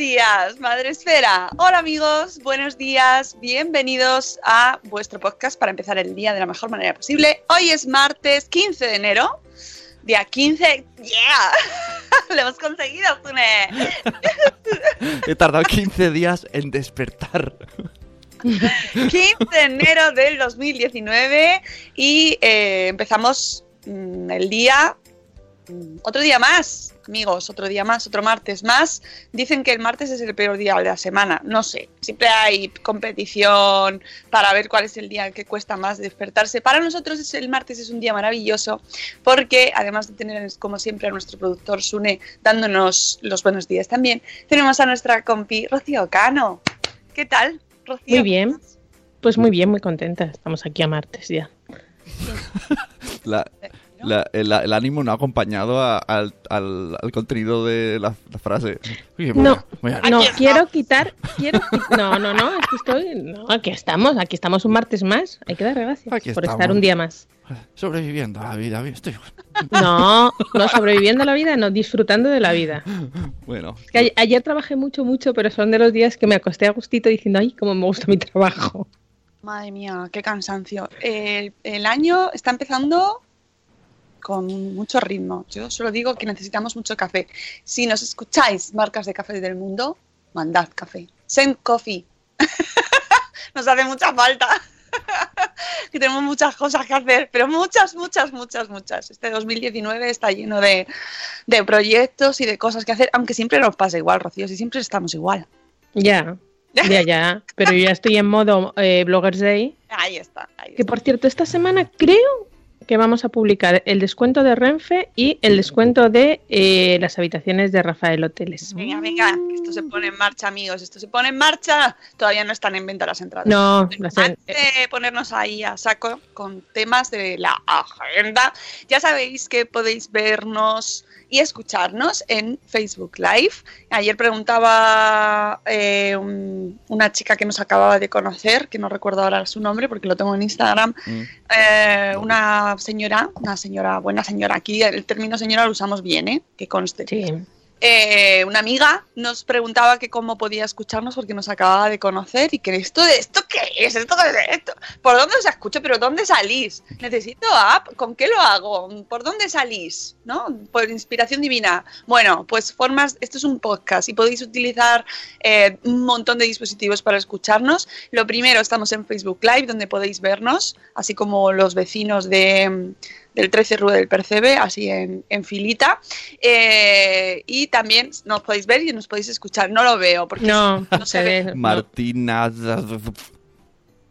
días, Madre Esfera. Hola amigos, buenos días, bienvenidos a vuestro podcast para empezar el día de la mejor manera posible. Hoy es martes 15 de enero, día 15, ¡yeah! Lo hemos conseguido, Zune. He tardado 15 días en despertar. 15 de enero del 2019 y eh, empezamos mm, el día, otro día más, amigos, otro día más, otro martes más. Dicen que el martes es el peor día de la semana, no sé, siempre hay competición para ver cuál es el día que cuesta más despertarse. Para nosotros es el martes es un día maravilloso porque además de tener como siempre a nuestro productor Sune dándonos los buenos días también, tenemos a nuestra compi Rocío Cano. ¿Qué tal? Rocío? Muy bien. Pues muy bien, muy contenta. Estamos aquí a martes ya. La- la- el, el ánimo no ha acompañado a- al, al- al contenido de la, la frase. No, a- voy a- no, quiero quitar, quiero qui- no, no, no, aquí estoy, no, aquí estamos, aquí estamos un martes más. Hay que dar gracias Aquí por estamos. estar un día más. Sobreviviendo a la vida. Estoy... No, no sobreviviendo a la vida, no disfrutando de la vida. Bueno, Es que a- ayer trabajé mucho, mucho, pero son de los días que me acosté a gustito diciendo, ay, cómo me gusta mi trabajo. Madre mía, qué cansancio. El, el año está empezando con mucho ritmo. Yo solo digo que necesitamos mucho café. Si nos escucháis marcas de café del mundo, mandad café. Send coffee. nos hace mucha falta. que tenemos muchas cosas que hacer, pero muchas, muchas, muchas, muchas. Este 2019 está lleno de, de proyectos y de cosas que hacer, aunque siempre nos pasa igual, Rocío, si siempre estamos igual. Ya, ya, ya, pero yo ya estoy en modo eh, Bloggers Day. Ahí está. Ahí Que está. por cierto, esta semana creo que vamos a publicar el descuento de Renfe y el descuento de eh, las habitaciones de Rafael Hoteles. Venga, venga, que esto se pone en marcha, amigos. Esto se pone en marcha. Todavía no están en venta las entradas. No, las Antes de ponernos ahí a saco con temas de la agenda, ya sabéis que podéis vernos y escucharnos en Facebook Live. Ayer preguntaba eh, un- una chica que nos acababa de conocer, que no recuerdo ahora su nombre porque lo tengo en Instagram, mm, eh, una señora, una señora, buena señora, aquí el término señora lo usamos bien, ¿eh? que conste. sí. Eh, una amiga nos preguntaba que cómo podía escucharnos porque nos acababa de conocer y que esto esto qué es esto esto por dónde os escucho pero dónde salís necesito app con qué lo hago por dónde salís no por inspiración divina. Bueno pues formas esto es un podcast y podéis utilizar eh, un montón de dispositivos para escucharnos. Lo primero estamos en Facebook Live donde podéis vernos así como los vecinos de del 13 Rue del Percebe, así en, en filita. Eh, y también nos podéis ver y nos podéis escuchar. No lo veo porque No, no se se ve. ve. Martina.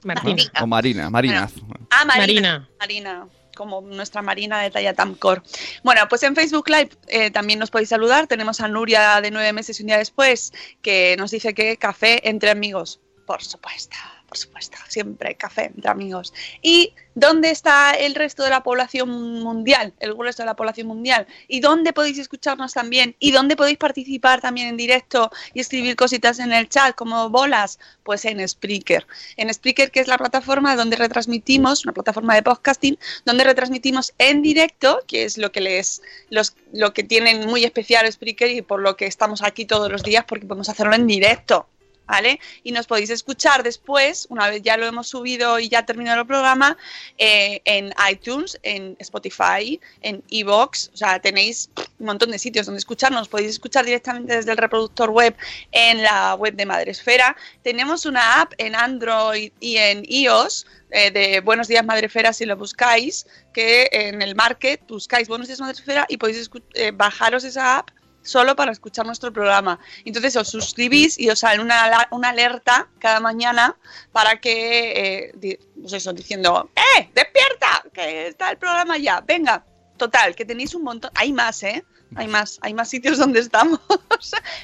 Martina. O Marina, Marina. Ah, Marina. Marina. Marina, como nuestra Marina de talla Tamcor. Bueno, pues en Facebook Live eh, también nos podéis saludar. Tenemos a Nuria de nueve meses y un día después que nos dice que café entre amigos. Por supuesto, por supuesto. siempre, café entre amigos. ¿Y dónde está el resto de la población mundial? El resto de la población mundial. ¿Y dónde podéis escucharnos también? ¿Y dónde podéis participar también en directo y escribir cositas en el chat como bolas? Pues en Spreaker. En Spreaker, que es la plataforma donde retransmitimos, una plataforma de podcasting, donde retransmitimos en directo, que es lo que les, los, lo que tienen muy especial Spreaker y por lo que estamos aquí todos los días, porque podemos hacerlo en directo. ¿Vale? Y nos podéis escuchar después, una vez ya lo hemos subido y ya terminado el programa, eh, en iTunes, en Spotify, en Evox, o sea, tenéis un montón de sitios donde escucharnos, podéis escuchar directamente desde el reproductor web en la web de Madresfera. Tenemos una app en Android y en iOS, eh, de Buenos Días Madrefera si lo buscáis, que en el market buscáis Buenos Días Madrefera y podéis eh, bajaros esa app solo para escuchar nuestro programa. Entonces os suscribís y os sale una, una alerta cada mañana para que, eh, pues eso, diciendo, ¡eh! ¡Despierta! Que está el programa ya. Venga. Total, que tenéis un montón. Hay más, ¿eh? Hay más, hay más sitios donde estamos.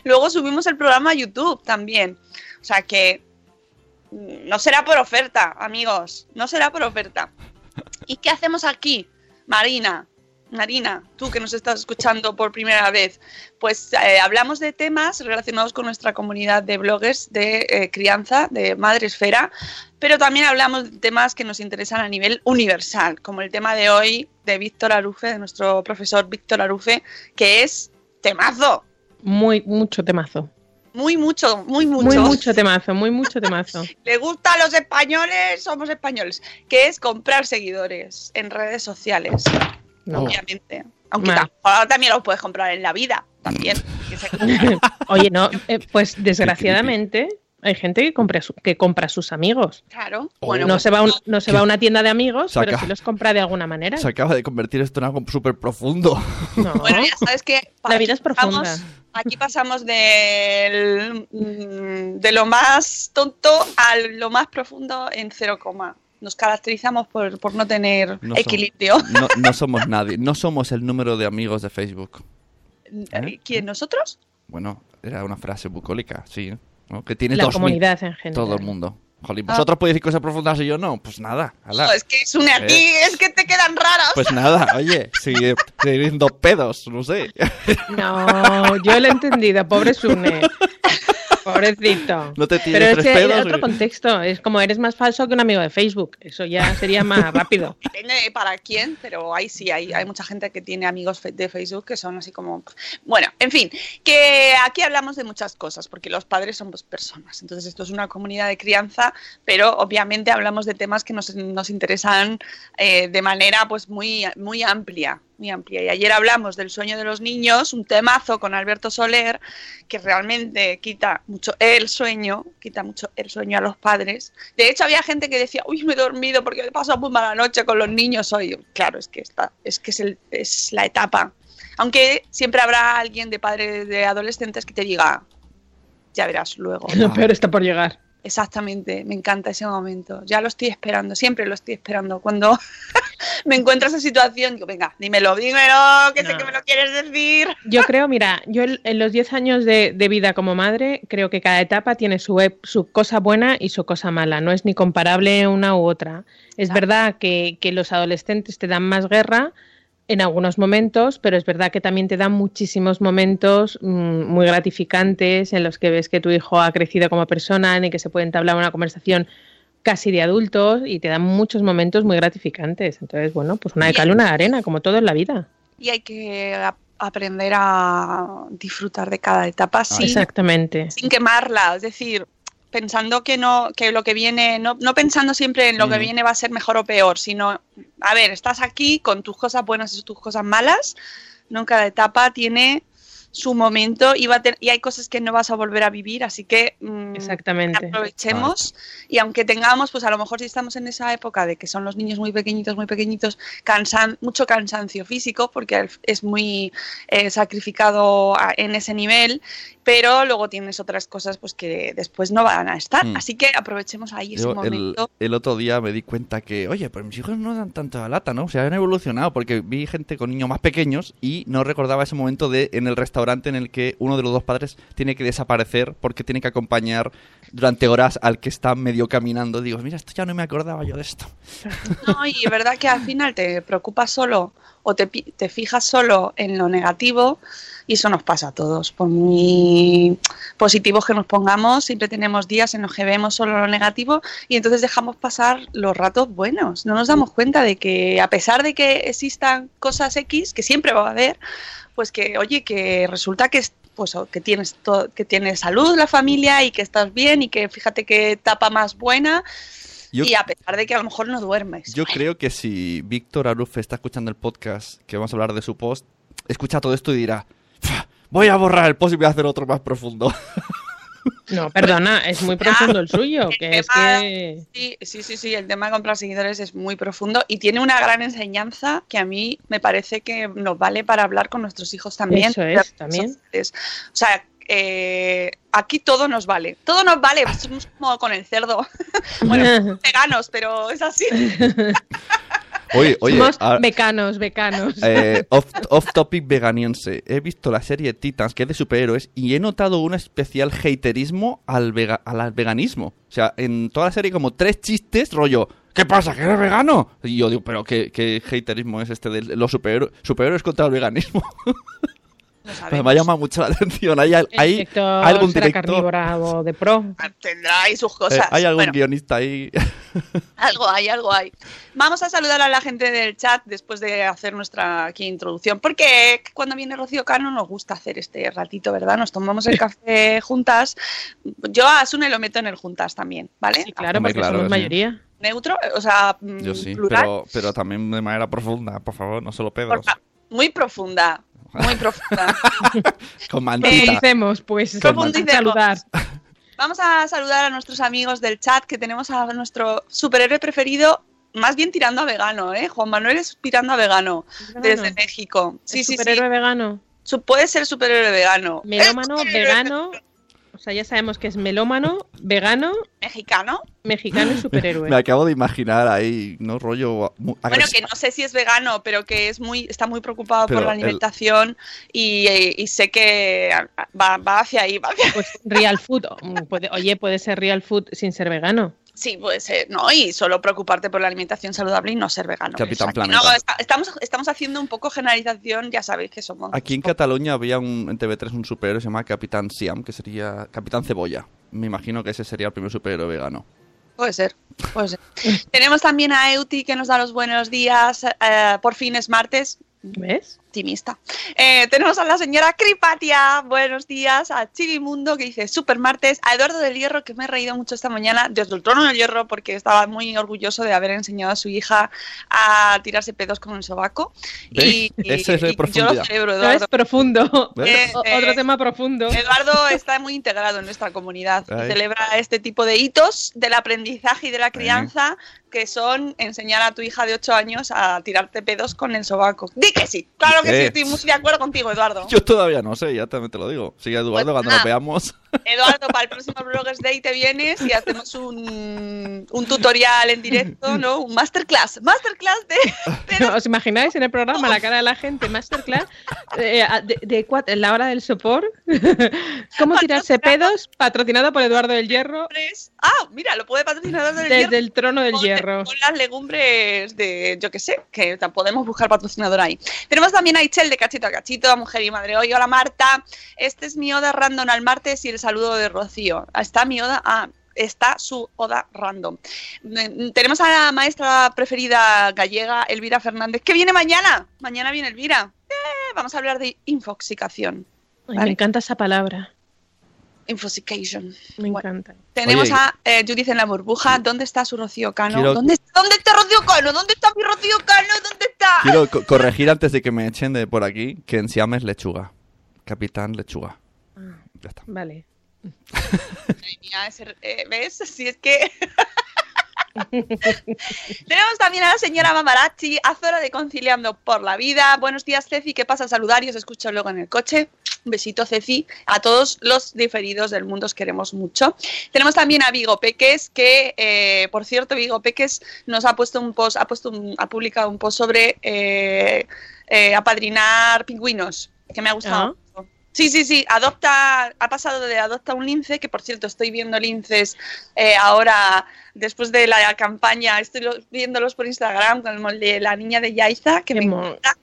Luego subimos el programa a YouTube también. O sea que mm, no será por oferta, amigos. No será por oferta. ¿Y qué hacemos aquí, Marina? Marina, tú que nos estás escuchando por primera vez, pues eh, hablamos de temas relacionados con nuestra comunidad de bloggers de eh, crianza, de madre esfera, pero también hablamos de temas que nos interesan a nivel universal, como el tema de hoy de Víctor Arufe, de nuestro profesor Víctor Arufe, que es temazo. Muy, mucho temazo. Muy mucho, muy mucho. Muy mucho temazo, muy mucho temazo. Le gusta a los españoles, somos españoles, que es comprar seguidores en redes sociales. Obviamente. Aunque ahora también los puedes comprar en la vida, también. Oye, no, eh, pues desgraciadamente hay gente que compra, que compra a sus amigos. Claro. Oh. Bueno, no, pues se va no se va a una tienda de amigos, pero sí los compra de alguna manera. Se acaba de convertir esto en algo súper profundo. Bueno, ya sabes que... La vida es profunda. Aquí pasamos de, mm, de lo más tonto a lo más profundo en cero coma nos caracterizamos por, no tener equilibrio. no, somos nadie, no somos el número de amigos de Facebook. ¿Eh? ¿Quién? ¿Nosotros? Bueno, era una frase bucólica, sí. Que tiene la comunidad en general. Todo el mundo. Jolín, ¿vosotros podéis decir cosas profundas y yo no? Pues nada. es que es une aquí, ¿Eh? es que te quedan raras. Pues nada, oye, si tienen dos pedos, no sé. No, yo lo he entendido, pobre Sune. Pobrecito. No te Pero es que otro contexto. Es como eres más falso que un amigo de Facebook. Eso ya sería más rápido. Depende para quién, pero ahí sí, hay, hay mucha gente que tiene amigos de Facebook que son así como. Bueno, en fin, que aquí hablamos de muchas cosas, porque los padres somos personas. Entonces, esto es una comunidad de crianza, pero obviamente hablamos de temas que nos, nos interesan eh, de manera pues muy, muy amplia muy amplia. Y ayer hablamos del sueño de los niños, un temazo con Alberto Soler, que realmente quita mucho el sueño, quita mucho el sueño a los padres. De hecho, había gente que decía, uy, me he dormido porque he pasado muy mala noche con los niños hoy. Claro, es que, está, es, que es, el, es la etapa. Aunque siempre habrá alguien de padres de adolescentes que te diga, ya verás luego. Lo peor está por llegar. Exactamente, me encanta ese momento. Ya lo estoy esperando, siempre lo estoy esperando. Cuando me encuentro esa situación, digo, venga, dímelo, dímelo, que sé que me lo quieres decir. Yo creo, mira, yo en los 10 años de, vida como madre, creo que cada etapa tiene su, su cosa buena y su cosa mala. No es ni comparable una u otra. Es verdad que, que los adolescentes te dan más guerra, en algunos momentos, pero es verdad que también te dan muchísimos momentos mm, muy gratificantes en los que ves que tu hijo ha crecido como persona, en que se puede entablar una conversación casi de adultos y te dan muchos momentos muy gratificantes. Entonces, bueno, pues una de cal, una de arena, como todo en la vida. Y hay que aprender a disfrutar de cada etapa sin, Exactamente. sin quemarla. Es decir, pensando que no, que lo que viene, no, no pensando siempre en lo que viene va a ser mejor o peor, sino, a ver, estás aquí con tus cosas buenas y tus cosas malas, ¿no? Cada etapa tiene su momento y, va y hay cosas que no vas a volver a vivir, así que mm, Exactamente. aprovechemos y aunque tengamos, pues a lo mejor si estamos en esa época de que son los niños muy pequeñitos, muy pequeñitos, cansan, mucho cansancio físico porque es muy eh, sacrificado en ese nivel pero luego tienes otras cosas pues que después no van a estar. Mm. Así que aprovechemos ahí ese Yo momento. el otro día me di cuenta que, oye, pues mis hijos no dan tanta lata, ¿no? O sea, han evolucionado porque vi gente con niños más pequeños y no recordaba ese momento de en el restaurante en el que uno de los dos padres tiene que desaparecer porque tiene que acompañar durante horas al que está medio caminando. Digo, mira, esto ya no me acordaba yo de esto. No, y es verdad que al final te preocupas solo o te, te fijas solo en lo negativo y eso nos pasa a todos. Por muy positivos que nos pongamos, siempre tenemos días en los que vemos solo lo negativo y entonces dejamos pasar los ratos buenos. No nos damos cuenta de que a pesar de que existan cosas X, que siempre va a haber, pues que, oye, que resulta que es- pues que tienes que tienes salud la familia y que estás bien y que fíjate qué etapa más buena Yo- y a pesar de que a lo mejor no duermes. Yo creo que si Víctor Aruf está escuchando el podcast, que vamos a hablar de su post, escucha todo esto y dirá, "Fa, voy a borrar el post y voy a hacer otro más profundo. No, perdona, es muy profundo el suyo, El que es tema- que... Sí, sí, sí, sí, el tema de comprar seguidores es muy profundo y tiene una gran enseñanza que a mí me parece que nos vale para hablar con nuestros hijos también. Eso es, también. sociales. O sea, eh, aquí todo nos vale. Todo nos vale, somos como con el cerdo. bueno, veganos, pero es así. Oye, oye, Somos a- becanos, becanos. eh, off, off topic veganiense. He visto la serie Titans, que es de superhéroes, y he notado un especial haterismo al, vega- al veganismo. O sea, en toda la serie como tres chistes, rollo, ¿qué pasa? ¿Que eres vegano? Y yo digo, pero ¿qué, qué haterismo es este de los superhéroes, superhéroes contra el veganismo? No me ha llamado mucho la atención. ¿Hay, El hay director algún director? de pro. Tendrá ahí sus eh, cosas. ¿Hay algún Bueno, guionista ahí? Algo hay, algo hay. Vamos a saludar a la gente del chat después de hacer nuestra aquí introducción, porque cuando viene Rocío Cano nos gusta hacer este ratito, ¿verdad? Nos tomamos el café juntas. Yo a Sune lo meto en el juntas también, ¿vale? Sí, claro, porque claro somos sí. mayoría. Neutro, o sea, mm, Yo sí, plural, pero, pero también de manera profunda, por favor, no solo pedos. porfa, muy profunda, muy profunda. Con mantita. Profundicemos, pues, Profundicemos. saludar. Vamos a saludar a nuestros amigos del chat, que tenemos a nuestro superhéroe preferido, más bien tirando a vegano, ¿eh? Juan Manuel es tirando a vegano, desde Vegano. México. Sí, ¿Es sí, sí. superhéroe vegano. Su- puede ser superhéroe vegano. Melómano, superhéroe vegano. O sea, ya sabemos que es melómano, vegano, Mexicano. mexicano y superhéroe. Me acabo de imaginar ahí, ¿no? Rollo. mu- Bueno, que no sé si es vegano, pero que es muy, está muy preocupado Pero por la el- alimentación y, y sé que va, va hacia ahí, va hacia Pues real food. Puede- oye, puede ser real food sin ser vegano. Sí, puede ser, ¿no? Y solo preocuparte por la alimentación saludable y no ser vegano. Capitán O sea, que Planeta. no, está- estamos, estamos haciendo un poco generalización, ya sabéis que somos. Aquí en Cataluña había un, en TV3 un superhéroe que se llama Capitán Siam, que sería Capitán Cebolla. Me imagino que ese sería el primer superhéroe vegano. Puede ser, puede ser. Tenemos también a Euti que nos da los buenos días. eh, por fin es martes. ¿Ves? Optimista. Eh, tenemos a la señora Cripatia, buenos días, a Chivimundo que dice super martes, a Eduardo del Hierro que me he reído mucho esta mañana desde el trono del hierro porque estaba muy orgulloso de haber enseñado a su hija a tirarse pedos con el sobaco. Ese es de y yo profundidad. lo celebro, ¿No es profundo? Eh, Otro tema profundo. Eduardo está muy integrado en nuestra comunidad Ay. celebra este tipo de hitos del aprendizaje y de la crianza que son enseñar a tu hija de 8 años a tirarte pedos con el sobaco. Di que sí, claro que sí, estoy muy de acuerdo contigo, Eduardo. Yo todavía no sé, ya también te lo digo. Sigue Eduardo Pues cuando nos veamos. Eduardo, para el próximo Bloggers Day te vienes y hacemos un, un tutorial en directo, ¿no? Un masterclass. Masterclass de... de- ¿Os imagináis en el programa la cara de la gente? Masterclass eh, de, de cuat- en la hora del sopor. ¿Cómo tirarse pedos? Patrocinado por Eduardo del Hierro. Ah, mira, lo puede patrocinar desde el desde hierro. el trono del Con- hierro. Con las legumbres de, yo qué sé, que podemos buscar patrocinador ahí. Tenemos también a Ichel de Cachito a Cachito, a Mujer y Madre Hoy. Hola Marta, este es mi oda random al martes y el saludo de Rocío. Está mi oda, ah, está su oda random. Mm, Tenemos a la maestra preferida gallega, Elvira Fernández, que viene mañana. Mañana viene Elvira. Eh, vamos a hablar de infoxicación. Ay, Vale. Me encanta esa palabra. Infoxication. Me Bueno. encanta. Tenemos Oye, a eh, Judith en la burbuja. ¿Dónde está su Rocío Cano? Quiero- ¿Dónde, ¿Dónde está Rocío Cano? ¿Dónde está mi Rocío Cano? ¿Dónde está? Quiero co- corregir antes de que me echen de por aquí que en Siam es lechuga. Capitán lechuga. Ya está. Vale. Eh, ¿Ves? Si es que. Tenemos también a la señora Mamarachi, a Zora de Conciliando por la Vida. Buenos días, Ceci. ¿Qué pasa? Saludar y os escucho luego en el coche. Un besito, Ceci. A todos los diferidos del mundo os queremos mucho. Tenemos también a Vigo Peques, que, eh, por cierto, Vigo Peques nos ha puesto un post, ha, puesto un- ha publicado un post sobre eh, eh, apadrinar pingüinos, que me ha gustado. mucho. Sí, sí, sí, adopta, ha pasado de adopta un lince, que por cierto estoy viendo linces eh, ahora, después de la campaña, estoy lo- viéndolos por Instagram, como el de la niña de Yaiza, que Qué me encanta.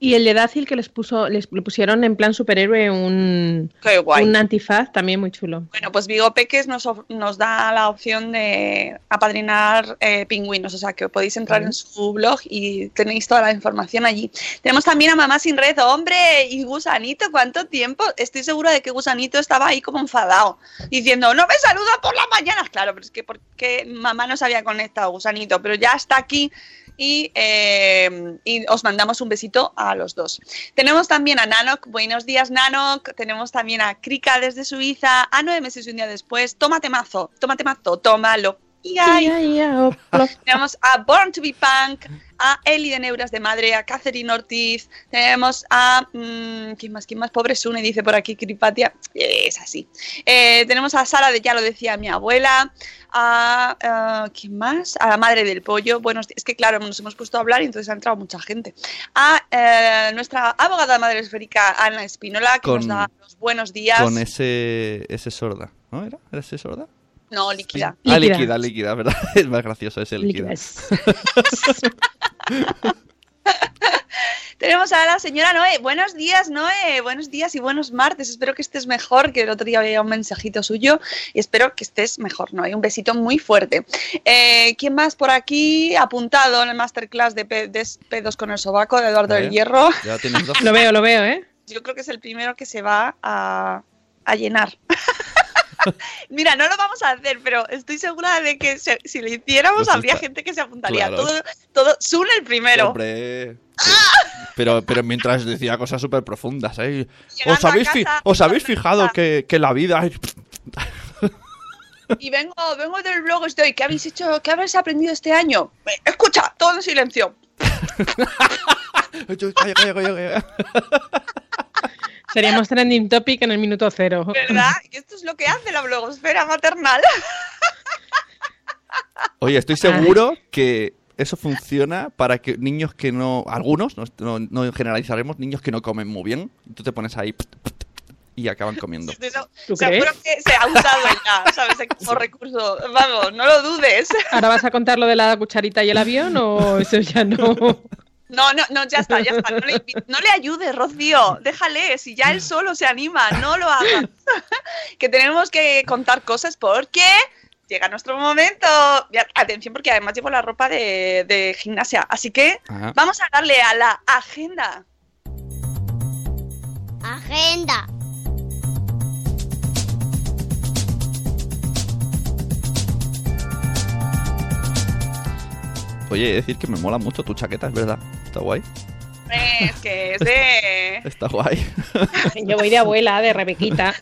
Y el de Dácil que les puso, les le pusieron en plan superhéroe un, Qué guay. un antifaz también muy chulo. Bueno, pues Vigo Peques nos, nos da la opción de apadrinar eh, pingüinos, o sea que podéis entrar en su blog y tenéis toda la información allí. Tenemos también a Mamá Sin Red, hombre, y Gusanito, ¿cuánto tiempo? Estoy segura de que Gusanito estaba ahí como enfadado, diciendo, no me saluda por las mañanas. Claro, pero es que porque mamá no se había conectado, Gusanito, pero ya está aquí y, eh, y os mandamos un besito a los dos. Tenemos también a Nanok, buenos días Nanok, tenemos también a Krika desde Suiza, a nueve meses y un día después, tómate mazo, tómate mazo, tómalo. Oh, tenemos a Born to be Punk, a Eli de Neuras de Madre, a Catherine Ortiz, tenemos a... mm, ¿Quién más? ¿Quién más? Pobre Sune, dice por aquí Kripatia. Es así. Eh, tenemos a Sara de Ya lo decía mi abuela, a... eh, ¿Quién más? A la Madre del Pollo. Bueno, es que claro, nos hemos puesto a hablar y entonces ha entrado mucha gente. A eh, nuestra abogada madre esférica, Ana Espinola, que Con- nos da los buenos días. Con ese, ese sorda, ¿no era? ¿Era ese sorda? No, líquida. Ah, Líquida. líquida, ¿verdad? Es más gracioso ese líquida. Tenemos a la señora Noé. Buenos días, Noé. Buenos días y buenos martes. Espero que estés mejor, que el otro día había un mensajito suyo y espero que estés mejor, Noé. Un besito muy fuerte. Eh, ¿Quién más por aquí? Apuntado en el masterclass de, pe- de pedos con el sobaco de Eduardo A del. Hierro. Ya. Lo veo, lo veo, ¿eh? Yo creo que es el primero que se va a, a llenar. Mira, no lo vamos a hacer, pero estoy segura de que se- si lo hiciéramos Pues habría está- gente que se apuntaría. Claro. Todo, todo, Sun el primero. Hombre. Pero, pero mientras decía cosas súper profundas, ¿eh? ¿Os habéis, casa, ¿Os habéis fijado que, que la vida es... Y vengo, vengo del blog estoy. ¿Qué habéis hecho? ¿Qué habéis aprendido este año? Escucha, todo en silencio. Seríamos trending topic en el minuto cero. ¿Verdad? Y esto es lo que hace la blogosfera maternal. Oye, estoy seguro que eso funciona para que niños que no... Algunos, no, no, generalizaremos, niños que no comen muy bien. Y tú te pones ahí y acaban comiendo. ¿Tú seguro que se ha usado ya, ¿sabes? Como recurso. Vamos, no lo dudes. ¿Ahora vas a contar lo de la cucharita y el avión o eso ya no? No, no, no, ya está, ya está. No le, no le ayudes, Rocío. Déjale, si ya él solo se anima, no lo hagas. que tenemos que contar cosas porque llega nuestro momento. Atención, porque además llevo la ropa de, de gimnasia. Así que Ajá. vamos a darle a la agenda. Agenda. Oye, he de decir que me mola mucho tu chaqueta, es verdad. Está guay. Es que es de Está guay. Yo voy de abuela, de Rebequita.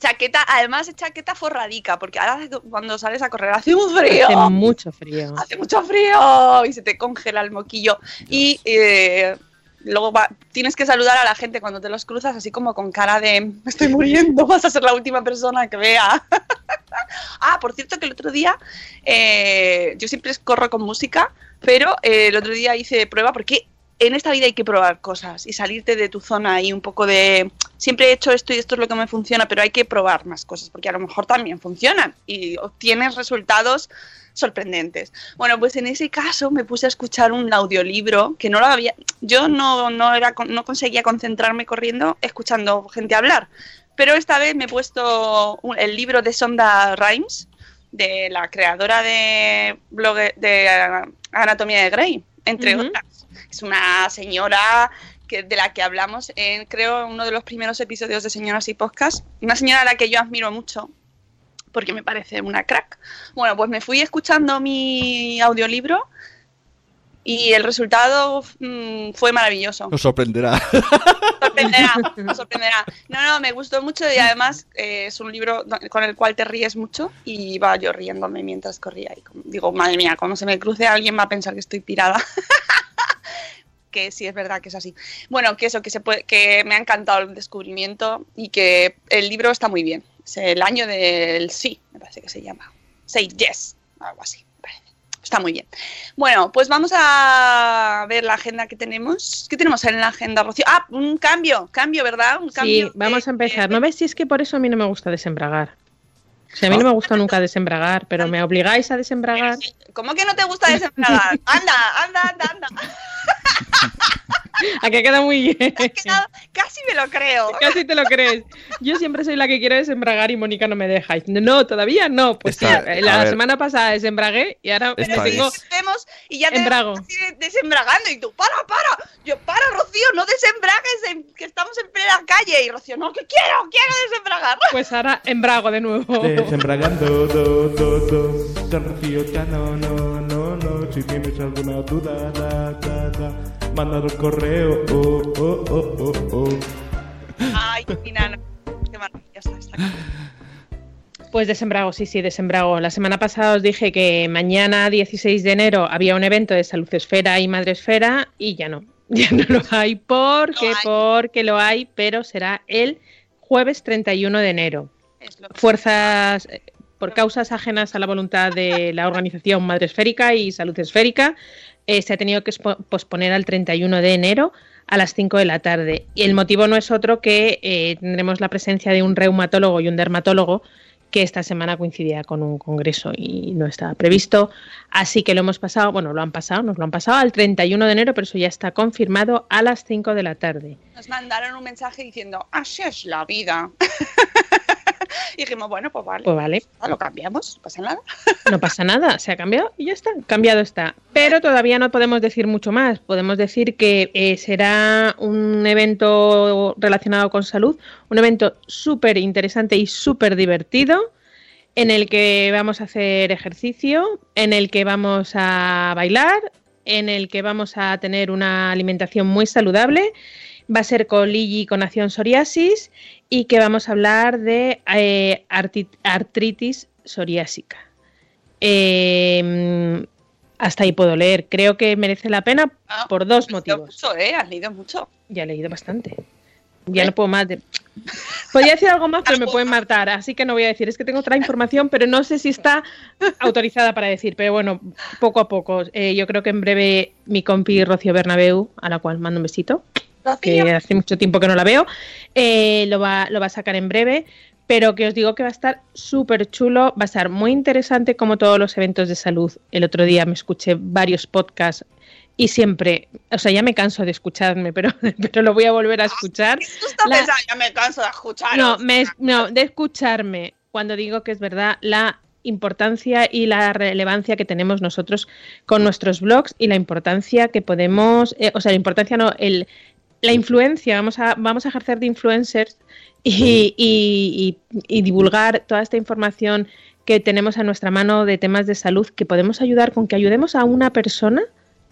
chaqueta, además es chaqueta forradica, porque ahora cuando sales a correr hace un frío. Hace mucho frío. hace mucho frío y se te congela el moquillo. Y eh, luego va- tienes que saludar a la gente cuando te los cruzas, así como con cara de "Me estoy muriendo, vas a ser la última persona que vea. ah, por cierto que el otro día, eh, yo siempre corro con música, pero eh, el otro día hice prueba porque en esta vida hay que probar cosas y salirte de tu zona y un poco de siempre he hecho esto y esto es lo que me funciona, pero hay que probar más cosas porque a lo mejor también funcionan y obtienes resultados sorprendentes. Bueno, pues en ese caso me puse a escuchar un audiolibro que no lo había, yo no, no, era, no conseguía concentrarme corriendo escuchando gente hablar, pero esta vez me he puesto un- el libro de Sonda Rhimes, de la creadora de blog de Anatomía de Grey, entre otras. Es una señora que, de la que hablamos en, creo, uno de los primeros episodios de Señoras y Podcast. Una señora a la que yo admiro mucho, porque me parece una crack. Bueno, pues me fui escuchando mi audiolibro y el resultado mm, fue maravilloso. Os sorprenderá. sorprenderá, os sorprenderá. No, no, me gustó mucho y además eh, es un libro con el cual te ríes mucho y iba yo riéndome mientras corría y digo, madre mía, cuando se me cruce alguien va a pensar que estoy pirada. que sí es verdad que es así. Bueno, que eso, que se puede, que me ha encantado el descubrimiento y que el libro está muy bien. Es el año del sí, me parece que se llama. Say yes, algo así. Está muy bien. Bueno, pues vamos a ver la agenda que tenemos. ¿Qué tenemos en la agenda, Rocío? Ah, un cambio, cambio, ¿verdad? Un cambio Sí, vamos de- a empezar. de- ¿No ves si es que por eso a mí no me gusta desembragar? O sea, a mí no me gusta nunca desembragar, pero me obligáis a desembragar. ¿Cómo que no te gusta desembragar? Anda, anda, anda, anda. A que queda muy bien. Quedado- casi me lo creo. Casi te lo crees. Yo siempre soy la que quiere desembragar y Mónica no me deja. No, todavía no. Pues sí, Está- la ver. semana pasada desembragué y ahora me tengo... Vemos y ya te desembragando y tú, para, para. Yo, para, Rocío, no desembragues, en- que estamos en plena calle. Y Rocío, no, que quiero, quiero desembragar. Pues ahora embrago de nuevo. Desembragando, do, do, do. Rocío Cano, no, no, no. Si tienes alguna duda, da, da, da. Mándalo un correo, oh, oh, oh, oh, oh. Ay, mira, no. qué maravillosa esta cosa. Pues desembrago, sí, sí, desembrago. La semana pasada os dije que mañana, 16 de enero, había un evento de Salud Esfera y Madre Esfera y ya no. Ya no lo hay porque, No porque lo hay, pero será el jueves 31 de enero. Fuerzas, eh, por causas ajenas a la voluntad de la organización Madre Esférica y Salud Esférica, eh, se ha tenido que posponer al 31 de enero a las 5 de la tarde. Y el motivo no es otro que eh, tendremos la presencia de un reumatólogo y un dermatólogo que esta semana coincidía con un congreso y no estaba previsto. Así que lo hemos pasado, bueno, lo han pasado, nos lo han pasado al 31 de enero, pero eso ya está confirmado a las 5 de la tarde. Nos mandaron un mensaje diciendo, así es la vida. y dijimos, bueno, pues vale, Pues vale, lo cambiamos, no pasa nada. no pasa nada, se ha cambiado y ya está, cambiado está. Pero todavía no podemos decir mucho más. Podemos decir que eh, será un evento relacionado con salud, un evento súper interesante y súper divertido, en el que vamos a hacer ejercicio, en el que vamos a bailar, en el que vamos a tener una alimentación muy saludable. Va a ser con Ligi con acción psoriasis y que vamos a hablar de eh, artritis psoriásica. Eh, hasta ahí puedo leer. Creo que merece la pena Ah, por dos Has leído motivos. mucho, ¿eh? Has leído mucho. Ya he leído bastante. Ya no puedo más. de- Podría decir algo más, pero me pueden matar, así que no voy a decir. Es que tengo otra información, pero no sé si está autorizada para decir. Pero bueno, poco a poco. Eh, yo creo que en breve mi compi Rocío Bernabeu, a la cual mando un besito, que hace mucho tiempo que no la veo, eh, lo, va, lo va a sacar en breve. Pero que os digo que va a estar súper chulo, va a estar muy interesante como todos los eventos de salud. El otro día me escuché varios podcasts y siempre, o sea, ya me canso de escucharme, pero, pero lo voy a volver a escuchar. tú estás la- pensando, ya me canso de escuchar. No, me, no, de escucharme cuando digo que es verdad la importancia y la relevancia que tenemos nosotros con nuestros blogs y la importancia que podemos, eh, o sea, la importancia no, el, la influencia, vamos a, vamos a ejercer de influencers y, y- y- y divulgar toda esta información que tenemos a nuestra mano de temas de salud que podemos ayudar con que ayudemos a una persona,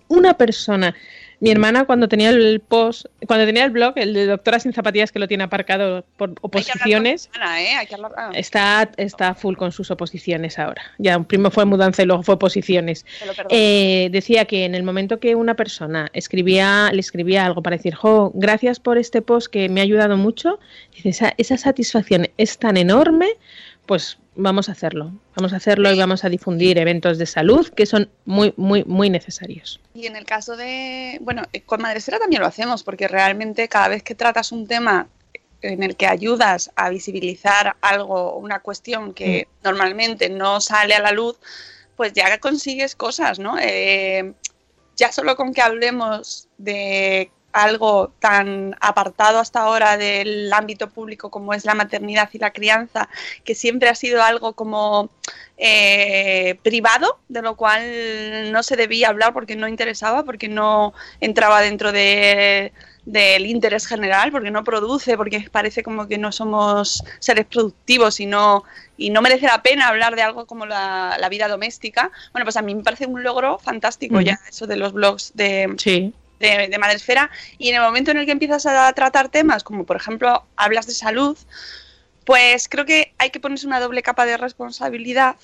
una persona. Mi hermana cuando tenía el post, cuando tenía el blog, el de Doctora sin zapatillas que lo tiene aparcado por Hay que hablar con oposiciones, ¿eh? Hay que hablar- ah, está, está full con sus oposiciones ahora. Ya primo fue mudanza y luego fue oposiciones. Eh, decía que en el momento que una persona escribía, le escribía algo para decir, jo, gracias por este post que me ha ayudado mucho, dice, esa, esa satisfacción es tan enorme, pues vamos a hacerlo. Vamos a hacerlo y vamos a difundir eventos de salud que son muy, muy, muy necesarios. Y en el caso de, bueno, eh, con Madresfera también lo hacemos, porque realmente cada vez que tratas un tema en el que ayudas a visibilizar algo, una cuestión que normalmente no sale a la luz, pues ya consigues cosas, ¿no? Eh, ya solo con que hablemos de algo tan apartado hasta ahora del ámbito público como es la maternidad y la crianza, que siempre ha sido algo como eh, privado, de lo cual no se debía hablar porque no interesaba, porque no entraba dentro de, del interés general, porque no produce, porque parece como que no somos seres productivos y no, y no merece la pena hablar de algo como la, la vida doméstica. Bueno, pues a mí me parece un logro fantástico Ujú. ya eso de los blogs de, Sí. De, de Madresfera y en el momento en el que empiezas a tratar temas como por ejemplo hablas de salud, pues creo que hay que ponerse una doble capa de responsabilidad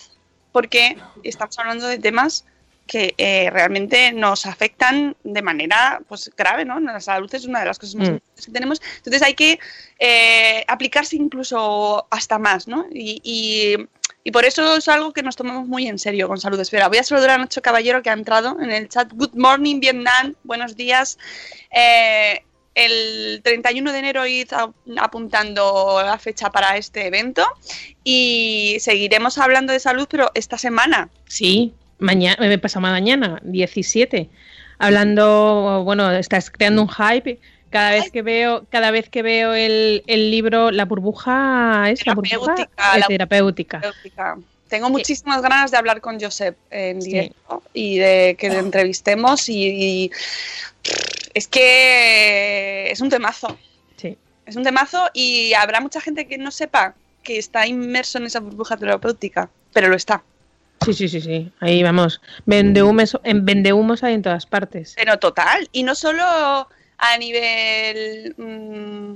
porque estamos hablando de temas que eh, realmente nos afectan de manera pues grave, ¿no? La salud es una de las cosas más Mm. importantes que tenemos. Entonces hay que eh, aplicarse incluso hasta más, ¿no? Y, y- y por eso es algo que nos tomamos muy en serio con Salud Esfera. Voy a saludar a Nacho Caballero que ha entrado en el chat. Good morning, Vietnam. Buenos días. Eh, el 31 de enero id apuntando la fecha para este evento y seguiremos hablando de salud, pero esta semana. Sí, mañana, me pasa mañana, 17. Hablando, bueno, estás creando un hype. Cada vez que veo, cada vez que veo el, el libro, la burbuja es la burbuja Terapéutica, es la- terapéutica. terapéutica. Tengo muchísimas ganas de hablar con Josep en Sí. directo y de que le entrevistemos y, y es que es un temazo. Sí. Es un temazo y habrá mucha gente que no sepa que está inmerso en esa burbuja terapéutica, pero lo está. Sí, sí, sí, sí. Ahí vamos. Vendehumos, en vendehumos hay en todas partes. Pero total, y no solo a nivel mm,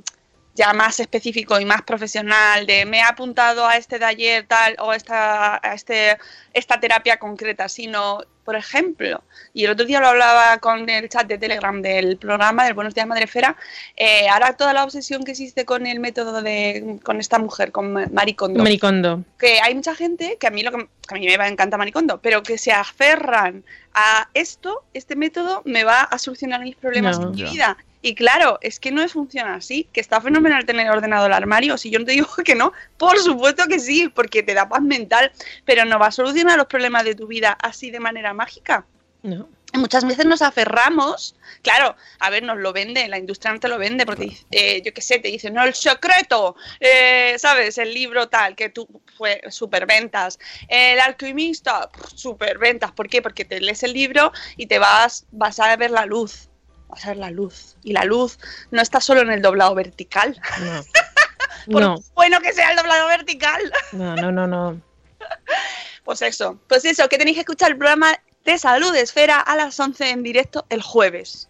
ya más específico y más profesional de me he apuntado a este taller tal o esta, a este, esta terapia concreta, sino, por ejemplo, y el otro día lo hablaba con el chat de Telegram del programa del Buenos Días Madrefera, eh, ahora toda la obsesión que existe con el método de, con esta mujer, con Maricondo Maricondo. que hay mucha gente que a mí lo que, que a mí me encanta Maricondo, pero que se aferran a esto, este método me va a solucionar mis problemas No. en mi vida. Y claro, es que no funciona así, que está fenomenal tener ordenado el armario, si yo no te digo que no, por supuesto que sí, porque te da paz mental, pero no va a solucionar los problemas de tu vida así de manera mágica. No. Muchas veces nos aferramos, claro, a ver, nos lo vende, la industria no te lo vende, porque eh, yo qué sé, te dice, no, el secreto, eh, ¿sabes? El libro tal, que tú fue superventas, el alquimista, superventas, ¿por qué? Porque te lees el libro y te vas, vas a ver la luz, vas a ver la luz, y la luz no está solo en el doblado vertical, No. por No, bueno que sea el doblado vertical. no, no, no, no. Pues eso, pues eso, que tenéis que escuchar el programa de Salud Esfera a las 11 en directo el jueves.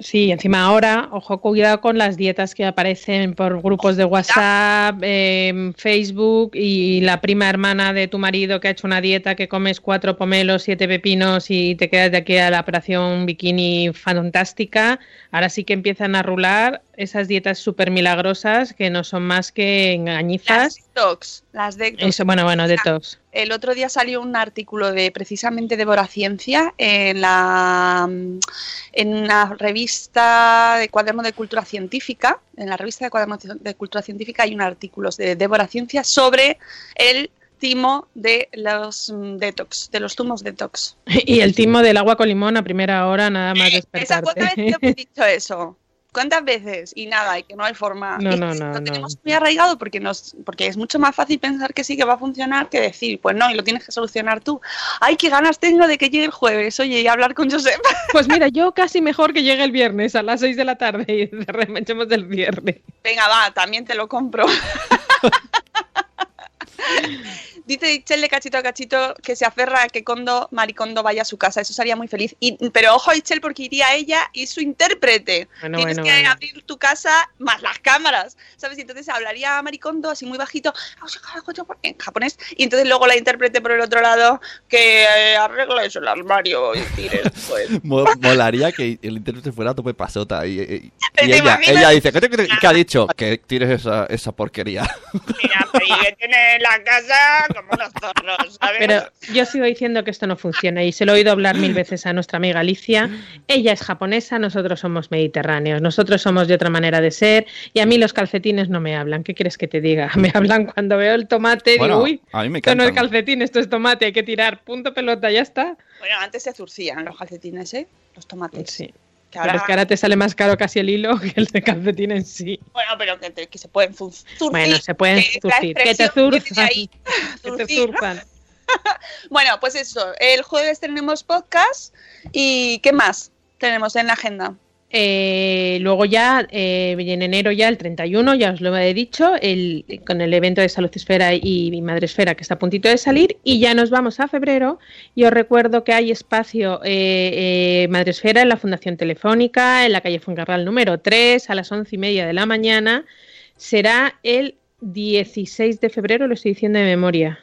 Sí, encima ahora, ojo, cuidado con las dietas que aparecen por grupos de WhatsApp, em, Facebook y la prima hermana de tu marido que ha hecho una dieta que comes cuatro pomelos, siete pepinos y te quedas de aquí a la operación bikini fantástica. Ahora sí que empiezan a rular esas dietas súper milagrosas que no son más que Las engañifas. detox, las detox. Eso, bueno, bueno, detox. El otro día salió un artículo de precisamente de Boraciencia en la en una revista de cuaderno de cultura científica. En la revista de cuaderno de cultura científica hay un artículo de, de Boraciencia sobre el timo de los mm, detox, de los zumos detox. Y el timo del agua con limón a primera hora, nada más Esa, ¿Cuántas veces despertarte. te he dicho eso? ¿Cuántas veces? Y nada, y que no hay forma. No, no, lo no, no. tenemos muy arraigado porque, nos, porque es mucho más fácil pensar que sí que va a funcionar que decir, pues no, y lo tienes que solucionar tú. Ay, qué ganas tengo de que llegue el jueves, oye, y hablar con Josep. Pues mira, yo casi mejor que llegue el viernes a las 6 de la tarde y remechemos del viernes. Venga, va, también te lo compro. Dice Itchel de cachito a cachito que se aferra a que Kondo, Maricondo vaya a su casa. Eso sería muy feliz. Y, pero ojo, Itchel, porque iría ella y su intérprete. Bueno, Tienes bueno, que bueno. abrir tu casa más las cámaras, ¿sabes? Y entonces hablaría a Maricondo así muy bajito en japonés. Y entonces luego la intérprete por el otro lado que eh, arregles el armario y tires, pues. Mo- Molaría que el intérprete fuera a tope pasota y, y- y ¿Te ella, dice, ¿qué, te- qué te- qué ha dicho? Que tires esa, esa porquería. Mira, pero y que tiene la casa Pero yo sigo diciendo que esto no funciona y se lo he oído hablar mil veces a nuestra amiga Alicia. Ella es japonesa, nosotros somos mediterráneos, nosotros somos de otra manera de ser y a mí los calcetines no me hablan. ¿Qué quieres que te diga? Me hablan cuando veo el tomate y Bueno, digo, uy, a mí me esto no es calcetín, esto es tomate, hay que tirar, punto pelota, ya está. Bueno, antes se zurcían los calcetines, ¿eh? Los tomates. Sí. Que Pero ahora, es que ahora te sale más caro casi el hilo que el de calcetín en sí. Bueno, pero que, te- que se pueden zurcir. Bueno, se pueden que zurcir. Que te que zurzan. ahí, Que te zurzan. Bueno, pues eso. El jueves tenemos podcast. ¿Y qué más tenemos en la agenda? Eh, luego ya, eh, en enero ya, el 31, ya os lo he dicho, el, con el evento de Salud Esfera y, y Madre Esfera que está a puntito de salir, y ya nos vamos a febrero. Y os recuerdo que hay espacio eh, eh, Madre Esfera en la Fundación Telefónica, en la calle Fuencarral número 3, a las once y media de la mañana. Será el 16 de febrero, lo estoy diciendo de memoria.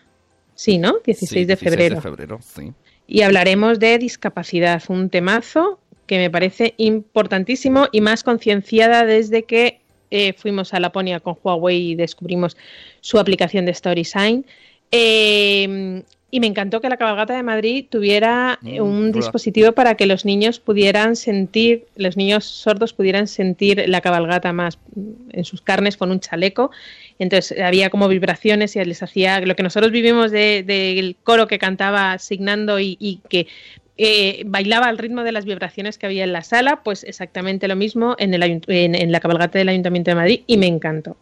Sí, ¿no? 16, Sí, de febrero. de febrero, sí. Y hablaremos de discapacidad, un temazo que me parece importantísimo y más concienciada desde que eh, fuimos a Laponia con Huawei y descubrimos su aplicación de StorySign. Eh, y me encantó que la cabalgata de Madrid tuviera Mm, un hola. dispositivo para que los niños pudieran sentir, los niños sordos pudieran sentir la cabalgata más mm, en sus carnes con un chaleco. Entonces había como vibraciones y les hacía lo que nosotros vivimos de- del coro que cantaba signando y, y que eh, bailaba al ritmo de las vibraciones que había en la sala, pues exactamente lo mismo en, el, en, en la cabalgata del Ayuntamiento de Madrid y me encantó.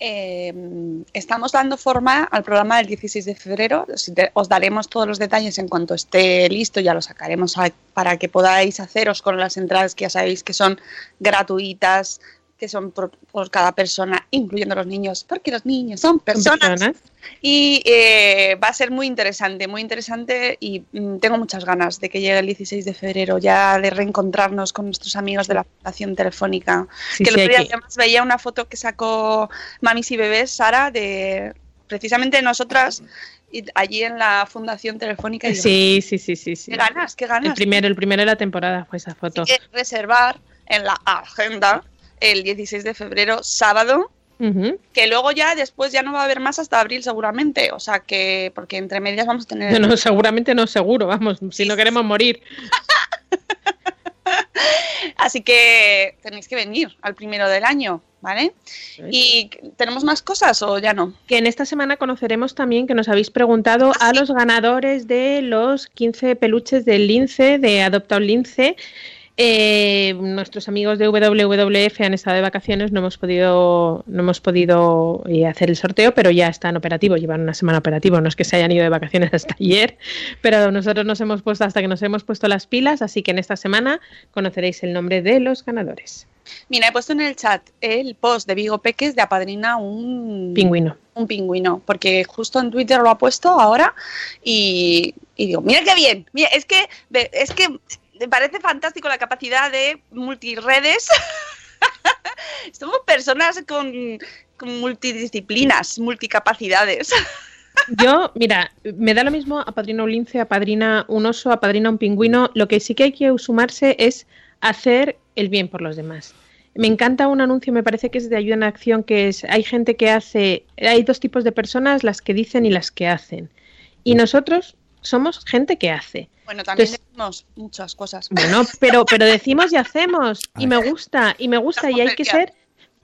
Eh, estamos dando forma al programa del 16 de febrero. Os daremos todos los detalles en cuanto esté listo, ya lo sacaremos a- para que podáis haceros con las entradas que ya sabéis que son gratuitas, que son por, por cada persona, incluyendo los niños, porque los niños son Son personas. Y eh, va a ser muy interesante, muy interesante y mm, tengo muchas ganas de que llegue el 16 de febrero, ya de reencontrarnos con nuestros amigos de la Fundación Telefónica. Sí, que el sí, otro día que- además veía una foto que sacó Mamis y Bebés, Sara, de precisamente nosotras y allí en la Fundación Telefónica. y Sí, sí, sí, sí, sí. Qué ganas, qué ganas. El primero, el primero de la temporada fue esa foto. Reservar en la agenda el 16 de febrero, sábado, Que luego ya después ya no va a haber más hasta abril seguramente, o sea que porque entre medias vamos a tener No, no, seguramente no, seguro, vamos, si no queremos morir. así que tenéis que venir al primero del año, ¿vale? Y tenemos más cosas o ya no. Que en esta semana conoceremos también que nos habéis preguntado Ah, a sí. los ganadores de los 15 peluches del lince, de Adopta un Lince. Eh, nuestros amigos de WWF han estado de vacaciones, no hemos podido, no hemos podido eh, hacer el sorteo, pero ya están operativos, llevan una semana operativo, no es que se hayan ido de vacaciones hasta ayer, pero nosotros nos hemos puesto hasta que nos hemos puesto las pilas, así que en esta semana conoceréis el nombre de los ganadores. Mira, he puesto en el chat el post de Vigo Peques de apadrina un Pingüino. un pingüino, porque justo en Twitter lo ha puesto ahora y, y digo, mira qué bien, mira, es que es que me parece fantástico la capacidad de multiredes. Somos personas con, con multidisciplinas, multicapacidades. Yo, mira, me da lo mismo apadrina un lince, apadrina un oso, apadrina un pingüino. Lo que sí que hay que sumarse es hacer el bien por los demás. Me encanta un anuncio, me parece que es de ayuda en acción, que es, hay gente que hace, hay dos tipos de personas, las que dicen y las que hacen. Y nosotros somos gente que hace. Bueno, también Entonces- decimos muchas cosas. Bueno, pero, pero decimos y hacemos. Y me gusta, y me gusta, y hay que ser.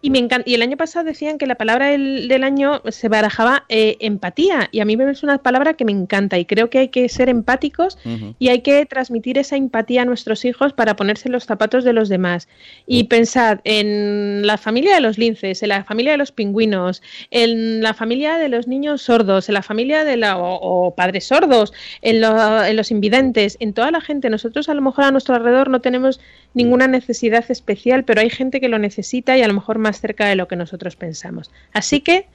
Y me encanta. Y el año pasado decían que la palabra del, del año se barajaba eh, empatía. Y a mí me es una palabra que me encanta. Y creo que hay que ser empáticos y hay que transmitir esa empatía a nuestros hijos para ponerse en los zapatos de los demás. Y pensad en la familia de los linces, en la familia de los pingüinos, en la familia de los niños sordos, en la familia de la, o, o padres sordos, en, lo- en los invidentes, en toda la gente. Nosotros a lo mejor a nuestro alrededor no tenemos ninguna necesidad especial, pero hay gente que lo necesita y a lo mejor más cerca de lo que nosotros pensamos. Así que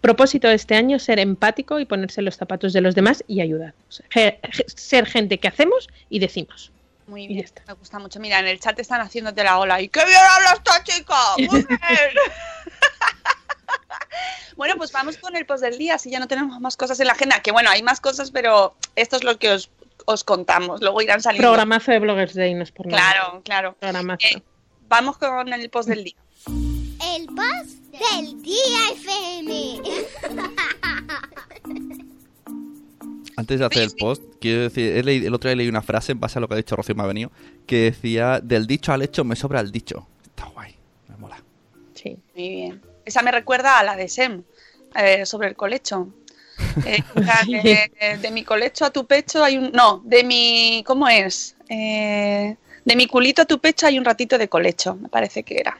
propósito de este año ser empático y ponerse los zapatos de los demás y ayudar. Ser gente que hacemos y decimos. Muy bien, me gusta mucho. Mira, en el chat están haciéndote la ola. ¡Y qué bien habla esta chica! ¡Muy bien! bueno, pues vamos con el post del día, así ya no tenemos más cosas en la agenda. Que bueno, hay más cosas, pero esto es lo que os, os contamos. Luego irán saliendo. Programazo de Bloggers Day, no es por nada. Claro, claro. Programazo. Eh, vamos con el post del día. El post del día FM. Antes de hacer el post, quiero decir, he leído- el otro día leí una frase en base a lo que ha dicho Rocío me ha venido, que decía, del dicho al hecho me sobra el dicho. Está guay, me mola. Sí. Muy bien. Esa me recuerda a la de Sem, eh, sobre el colecho. Eh, de, de mi colecho a tu pecho hay un... No, de mi... ¿Cómo es? Eh, de mi culito a tu pecho hay un ratito de colecho, me parece que era.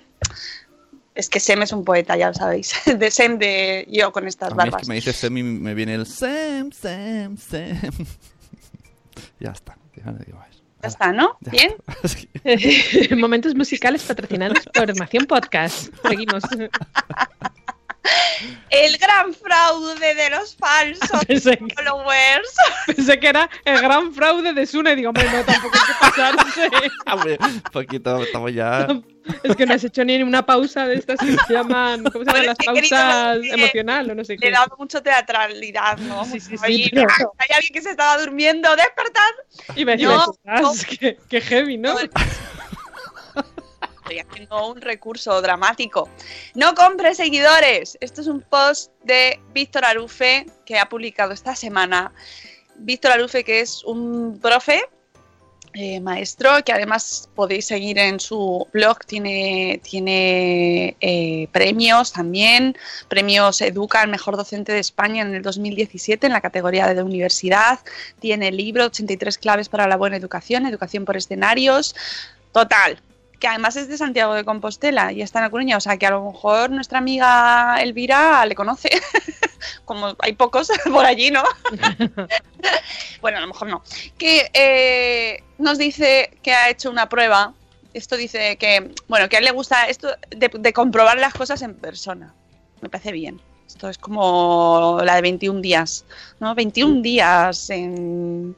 Es que Sem es un poeta, ya lo sabéis. De Sem de yo con estas A mí es barbas. que me dice Sem y me viene el Sem, Sem, Sem. ya está, ya digo está, ¿no? Ya ¿Bien? está. Momentos musicales patrocinados por Nación Podcast. Seguimos. El gran fraude de los falsos Pensé que- followers. Pensé que era el gran fraude de Sune. Digo, hombre, no, tampoco hay que pasarse. Hombre, un poquito, estamos ya. Es que no has hecho ni una pausa de estas que se llaman, ¿cómo se llaman? Las pausas emocional o no sé Le he qué. dado mucho teatralidad, ¿no? Sí, sí, sí, Oye, pero- hay alguien que se estaba durmiendo, despertad. Y me No, decías, no. qué, qué heavy, ¿no? Estoy haciendo un recurso dramático. No compre seguidores. Esto es un post de Víctor Arufe que ha publicado esta semana. Víctor Arufe, que es un profe, eh, maestro, que además podéis seguir en su blog, tiene, tiene eh, premios también. Premios Educa, el mejor docente de España en el 2017 en la categoría de universidad. Tiene el libro 83 claves para la buena educación, educación por escenarios. Total, que además es de Santiago de Compostela y está en La Coruña, o sea que a lo mejor nuestra amiga Elvira le conoce, como hay pocos por allí, ¿no? bueno, a lo mejor no. Que eh, nos dice que ha hecho una prueba, esto dice que, bueno, que a él le gusta esto de, de comprobar las cosas en persona, me parece bien. Esto es como la de 21 días, ¿no? 21 días en,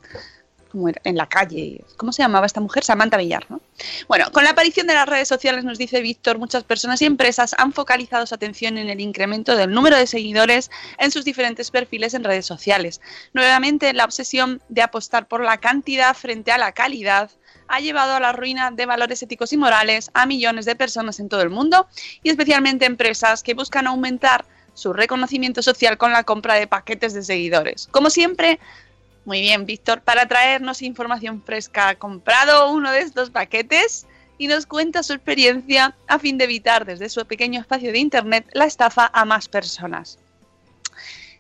¿cómo era? en la calle. ¿Cómo se llamaba esta mujer? Samantha Villar, ¿no? Bueno, con la aparición de las redes sociales, nos dice Víctor, muchas personas y empresas han focalizado su atención en el incremento del número de seguidores en sus diferentes perfiles en redes sociales. Nuevamente, la obsesión de apostar por la cantidad frente a la calidad ha llevado a la ruina de valores éticos y morales a millones de personas en todo el mundo y especialmente empresas que buscan aumentar su reconocimiento social con la compra de paquetes de seguidores. Como siempre, muy bien, Víctor, para traernos información fresca, ha comprado uno de estos paquetes y nos cuenta su experiencia a fin de evitar desde su pequeño espacio de Internet la estafa a más personas.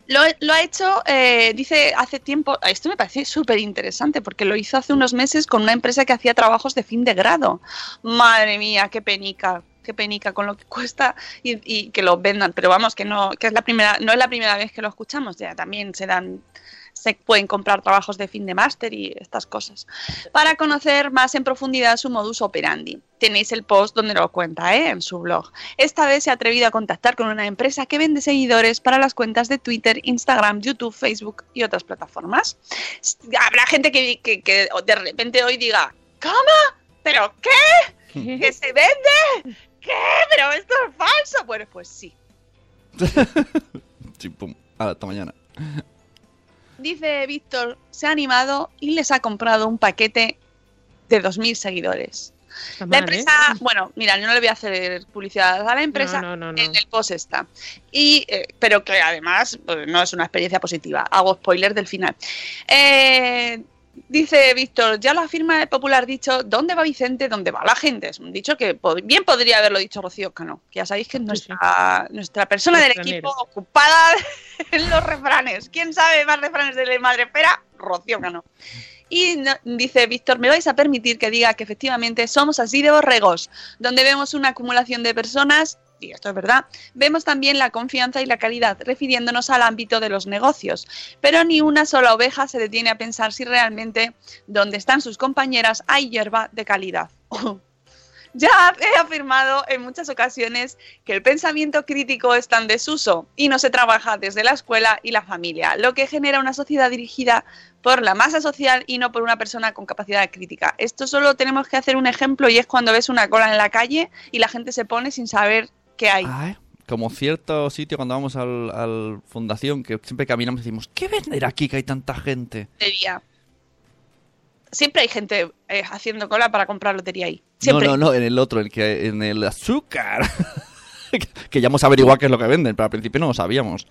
Lo, lo ha hecho, eh, dice, hace tiempo, esto me parece súper interesante porque lo hizo hace unos meses con una empresa que hacía trabajos de fin de grado. Madre mía, qué penica, qué penica con lo que cuesta y, y que lo vendan, pero vamos, que no, que es la primera, no es la primera vez que lo escuchamos, ya también se dan se pueden comprar trabajos de fin de máster y estas cosas. Para conocer más en profundidad su modus operandi, tenéis el post donde lo cuenta ¿eh? en su blog. Esta vez se ha atrevido a contactar con una empresa que vende seguidores para las cuentas de Twitter, Instagram, YouTube, Facebook y otras plataformas. Habrá gente que, de repente hoy diga, ¿cómo? ¿Pero qué? ¿Que se vende? ¿Qué? ¿Pero esto es falso? Bueno, pues sí. Sí, pum. Hasta mañana. Dice Víctor, se ha animado y les ha comprado un paquete de 2.000 seguidores. Está La mal, ¿eh? empresa, bueno, mira, yo no le voy a hacer publicidad a la empresa, No, no, no, no. en el post está. Y, eh, pero que además pues, no es una experiencia positiva. Hago spoiler del final. Eh, dice Víctor, ya lo afirma el popular dicho, ¿dónde va Vicente? ¿Dónde va la gente? Es un dicho que pod- bien podría haberlo dicho Rocío Cano, que ya sabéis que es nuestra, nuestra persona del equipo ocupada en los refranes. ¿Quién sabe más refranes de la madre espera? Rocío Cano. Y no- dice Víctor, me vais a permitir que diga que efectivamente somos así de borregos, donde vemos una acumulación de personas, y esto es verdad, vemos también la confianza y la calidad, refiriéndonos al ámbito de los negocios. Pero ni una sola oveja se detiene a pensar si realmente donde están sus compañeras hay hierba de calidad. Ya he afirmado en muchas ocasiones que el pensamiento crítico está en desuso y no se trabaja desde la escuela y la familia, lo que genera una sociedad dirigida por la masa social y no por una persona con capacidad crítica. Esto solo tenemos que hacer un ejemplo y es cuando ves una cola en la calle y la gente se pone sin saber qué hay. Ah, ¿eh? Como cierto sitio cuando vamos al, al fundación, que siempre caminamos y decimos, ¿qué vender aquí que hay tanta gente? Lotería. Siempre hay gente eh, haciendo cola para comprar lotería ahí. No, Siempre. no, no, en el otro, el que, en el azúcar. que ya hemos averiguado qué es lo que venden, pero al principio no lo sabíamos.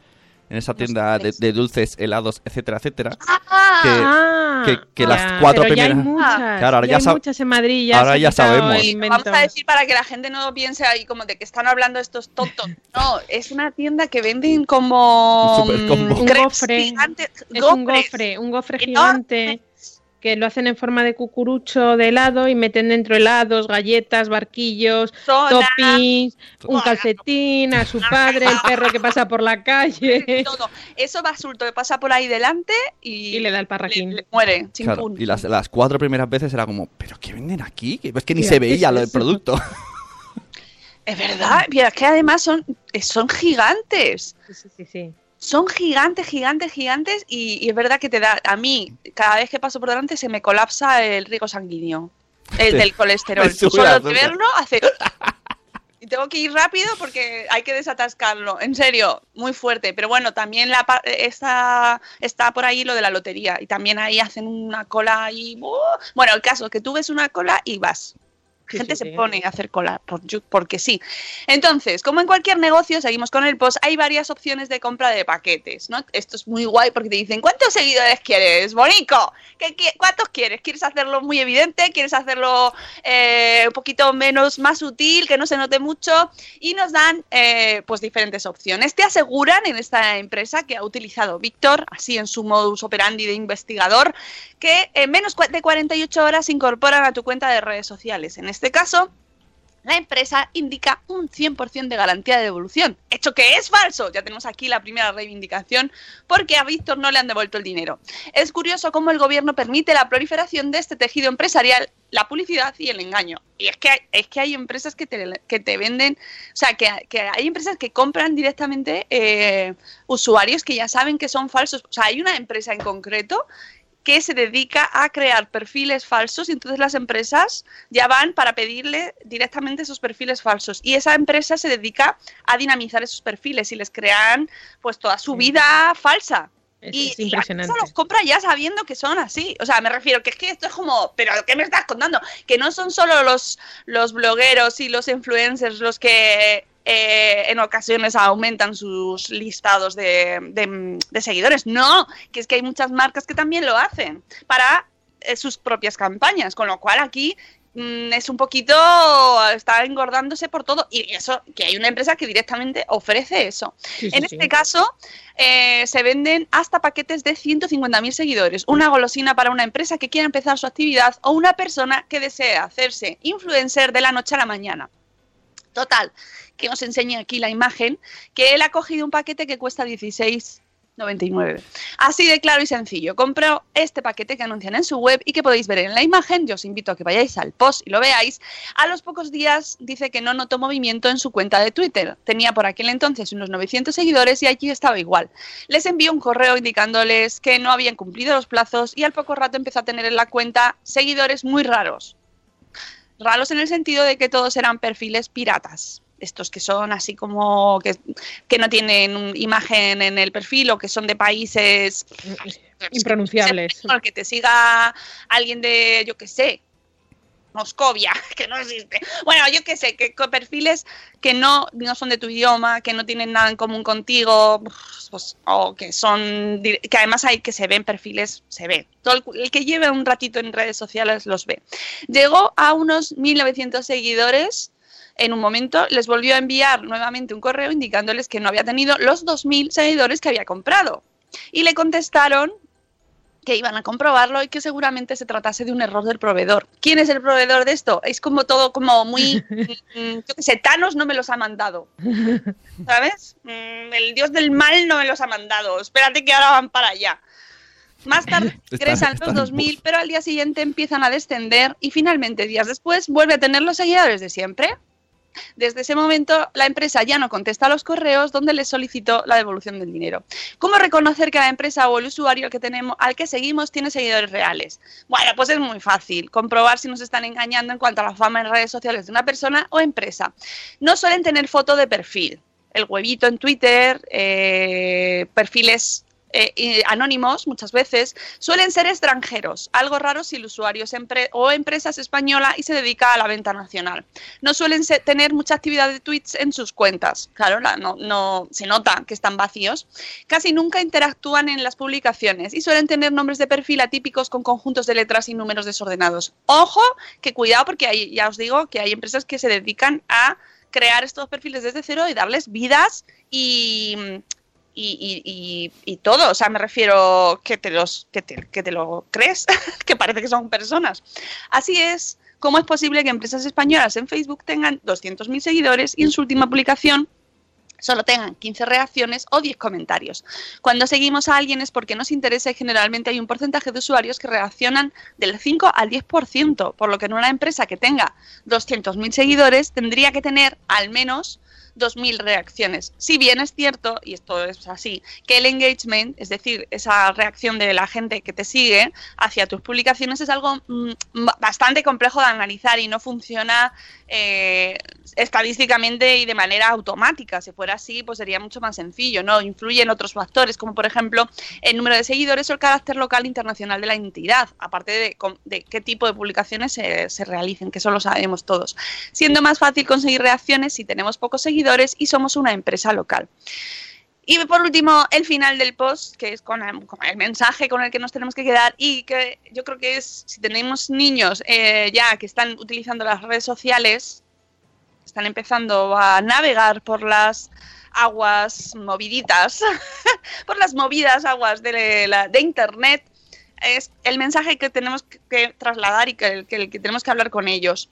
En esa tienda de, de dulces, helados, etcétera, etcétera. Ah, que- que las ya, cuatro pero ya hay primeras- muchas. Claro, ahora ya ya hay sab- muchas en Madrid. Ya ahora ya sabemos. Vamos a decir para que la gente no piense ahí como de que están hablando estos tontos. No, es una tienda que venden como Un mm, Un gofre. gigantes, Es un gofre, un gofre gigante que lo hacen en forma de cucurucho de helado y meten dentro helados, galletas, barquillos, Soda, toppings, un calcetín, a su padre, el perro que pasa por la calle todo. Eso basulto que pasa por ahí delante y, y le da el parraquín. le- le muere. Claro, y las, las cuatro primeras veces era como, ¿pero qué venden aquí? Que Es que ni Mira, se ¿qué veía es lo del producto. Es verdad, mira, es que además son, son gigantes. Sí, sí, sí, sí. Son gigantes, gigantes, gigantes y, y es verdad que te da, a mí, cada vez que paso por delante se me colapsa el riego sanguíneo, el del colesterol. Solo de verlo hace... Y tengo que ir rápido porque hay que desatascarlo. En serio, muy fuerte. Pero bueno, también la, está, está por ahí lo de la lotería. Y también ahí hacen una cola y... Bueno, el caso es que tú ves una cola y vas. Sí, gente sí, se sí. pone a hacer cola por, porque sí. Entonces, como en cualquier negocio, seguimos con el post, hay varias opciones de compra de paquetes, ¿no? Esto es muy guay porque te dicen, ¿cuántos seguidores quieres, Bonico? ¿Qué, qué- cuántos quieres? ¿Quieres hacerlo muy evidente? ¿Quieres hacerlo eh, un poquito menos, más sutil, que no se note mucho? Y nos dan, eh, pues, diferentes opciones. Te aseguran en esta empresa que ha utilizado Víctor, así en su modus operandi de investigador, que en menos de 48 horas se incorporan a tu cuenta de redes sociales. En este caso, la empresa indica un 100% de garantía de devolución. Hecho que es falso. Ya tenemos aquí la primera reivindicación porque a Víctor no le han devuelto el dinero. Es curioso cómo el gobierno permite la proliferación de este tejido empresarial, la publicidad y el engaño. Y es que hay, es que hay empresas que te, que te venden, o sea, que, que hay empresas que compran directamente eh, usuarios que ya saben que son falsos. O sea, hay una empresa en concreto que se dedica a crear perfiles falsos y entonces las empresas ya van para pedirle directamente esos perfiles falsos y esa empresa se dedica a dinamizar esos perfiles y les crean pues toda su vida falsa. Es, Y, es y la impresionante. los compra ya sabiendo que son así. O sea, me refiero que es que esto es como, pero ¿qué me estás contando? Que no son solo los, los blogueros y los influencers los que eh, en ocasiones aumentan sus listados de, de- de seguidores. No, que es que hay muchas marcas que también lo hacen para eh, sus propias campañas. Con lo cual aquí mm, es un poquito, está engordándose por todo. Y eso, que hay una empresa que directamente ofrece eso. Sí, sí, En sí. este caso, eh, se venden hasta paquetes de 150.000 seguidores, una golosina para una empresa que quiera empezar su actividad o una persona que desea hacerse influencer de la noche a la mañana. Total, que os enseñe aquí la imagen, que él ha cogido un paquete que cuesta 16,99. Así de claro y sencillo. Compró este paquete que anuncian en su web y que podéis ver en la imagen. Yo os invito a que vayáis al post y lo veáis. A los pocos días dice que no notó movimiento en su cuenta de Twitter. Tenía por aquel entonces unos 900 seguidores y allí estaba igual. Les envió un correo indicándoles que no habían cumplido los plazos y al poco rato empezó a tener en la cuenta seguidores muy raros. Raros en el sentido de que todos eran perfiles piratas. Estos que son así como que, que no tienen imagen en el perfil o que son de países Impronunciables. o que te siga alguien de, yo qué sé, Moscovia, que no existe. Bueno, yo qué sé, que perfiles que no, no son de tu idioma, que no tienen nada en común contigo, pues, o que son, que además hay que se ven perfiles, se ve. Todo el, el que lleve un ratito en redes sociales los ve. Llegó a unos 1900 seguidores. En un momento les volvió a enviar nuevamente un correo indicándoles que no había tenido los 2.000 seguidores que había comprado. Y le contestaron que iban a comprobarlo y que seguramente se tratase de un error del proveedor. ¿Quién es el proveedor de esto? Es como todo como muy... mm, yo qué sé, Thanos no me los ha mandado. ¿Sabes? Mm, El dios del mal no me los ha mandado. Espérate que ahora van para allá. Más tarde están los 2.000, pero al día siguiente empiezan a descender y finalmente días después vuelve a tener los seguidores de siempre. Desde ese momento, la empresa ya no contesta a los correos donde le solicitó la devolución del dinero. ¿Cómo reconocer que la empresa o el usuario al que, tenemos, al que seguimos tiene seguidores reales? Bueno, pues es muy fácil. Comprobar si nos están engañando en cuanto a la fama en redes sociales de una persona o empresa. No suelen tener foto de perfil. El huevito en Twitter, eh, perfiles eh, anónimos muchas veces, suelen ser extranjeros. Algo raro si el usuario es o empresa es española y se dedica a la venta nacional. No suelen tener mucha actividad de tweets en sus cuentas. Claro, la- no, no se nota que están vacíos. Casi nunca interactúan en las publicaciones y suelen tener nombres de perfil atípicos con conjuntos de letras y números desordenados. Ojo, que cuidado porque hay, ya os digo que hay empresas que se dedican a crear estos perfiles desde cero y darles vidas y, y, y- todo. O sea, me refiero que te, los, que te, que te lo crees, que parece que son personas. Así es. ¿Cómo es posible que empresas españolas en Facebook tengan 200.000 seguidores y en su última publicación solo tengan 15 reacciones o 10 comentarios. Cuando seguimos a alguien es porque nos interesa y generalmente hay un porcentaje de usuarios que reaccionan del 5 al 10%, por lo que en una empresa que tenga 200.000 seguidores tendría que tener al menos 2.000 reacciones. Si bien es cierto, y esto es así, que el engagement, es decir, esa reacción de la gente que te sigue hacia tus publicaciones es algo mm, bastante complejo de analizar y no funciona eh, estadísticamente y de manera automática. Si fuera así, pues sería mucho más sencillo, ¿no? Influyen otros factores, como por ejemplo el número de seguidores o el carácter local internacional de la entidad, aparte de, qué tipo de publicaciones se realicen, que eso lo sabemos todos. Siendo más fácil conseguir reacciones si tenemos pocos seguidores y somos una empresa local. Y por último, el final del post, que es con el, mensaje con el que nos tenemos que quedar y que yo creo que es, si tenemos niños eh, ya que están utilizando las redes sociales, están empezando a navegar por las aguas moviditas, por las movidas aguas de, la- de Internet, es el mensaje que tenemos que trasladar y que- que tenemos que hablar con ellos.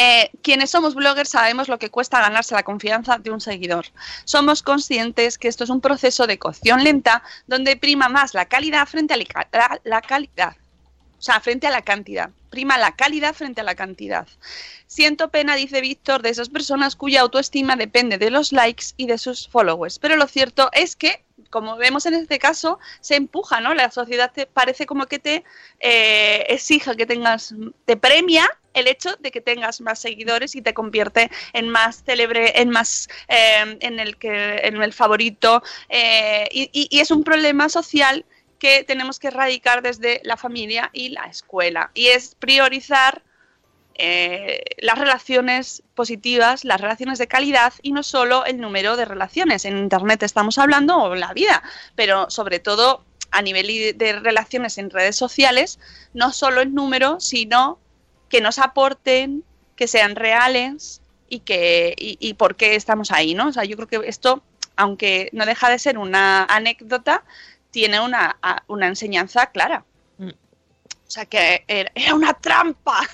Eh, quienes somos bloggers sabemos lo que cuesta ganarse la confianza de un seguidor. Somos conscientes que esto es un proceso de cocción lenta donde prima más la calidad frente a la, la- calidad. O sea, frente a la cantidad. Prima la calidad frente a la cantidad. Siento pena, dice Víctor, de esas personas cuya autoestima depende de los likes y de sus followers. Pero lo cierto es que, como vemos en este caso, se empuja, ¿no? La sociedad te parece como que te eh, exige que tengas, te premia el hecho de que tengas más seguidores y te convierte en más célebre, en más, eh, en el que, en el favorito. eh, y es un problema social que tenemos que erradicar desde la familia y la escuela. Y es priorizar eh, las relaciones positivas, las relaciones de calidad y no solo el número de relaciones. En Internet estamos hablando o en la vida, pero sobre todo a nivel de relaciones en redes sociales, no solo el número, sino que nos aporten, que sean reales y que y por qué estamos ahí, ¿no? O sea, yo creo que esto, aunque no deja de ser una anécdota, tiene una, a- una enseñanza clara. Mm. O sea, que era, una trampa.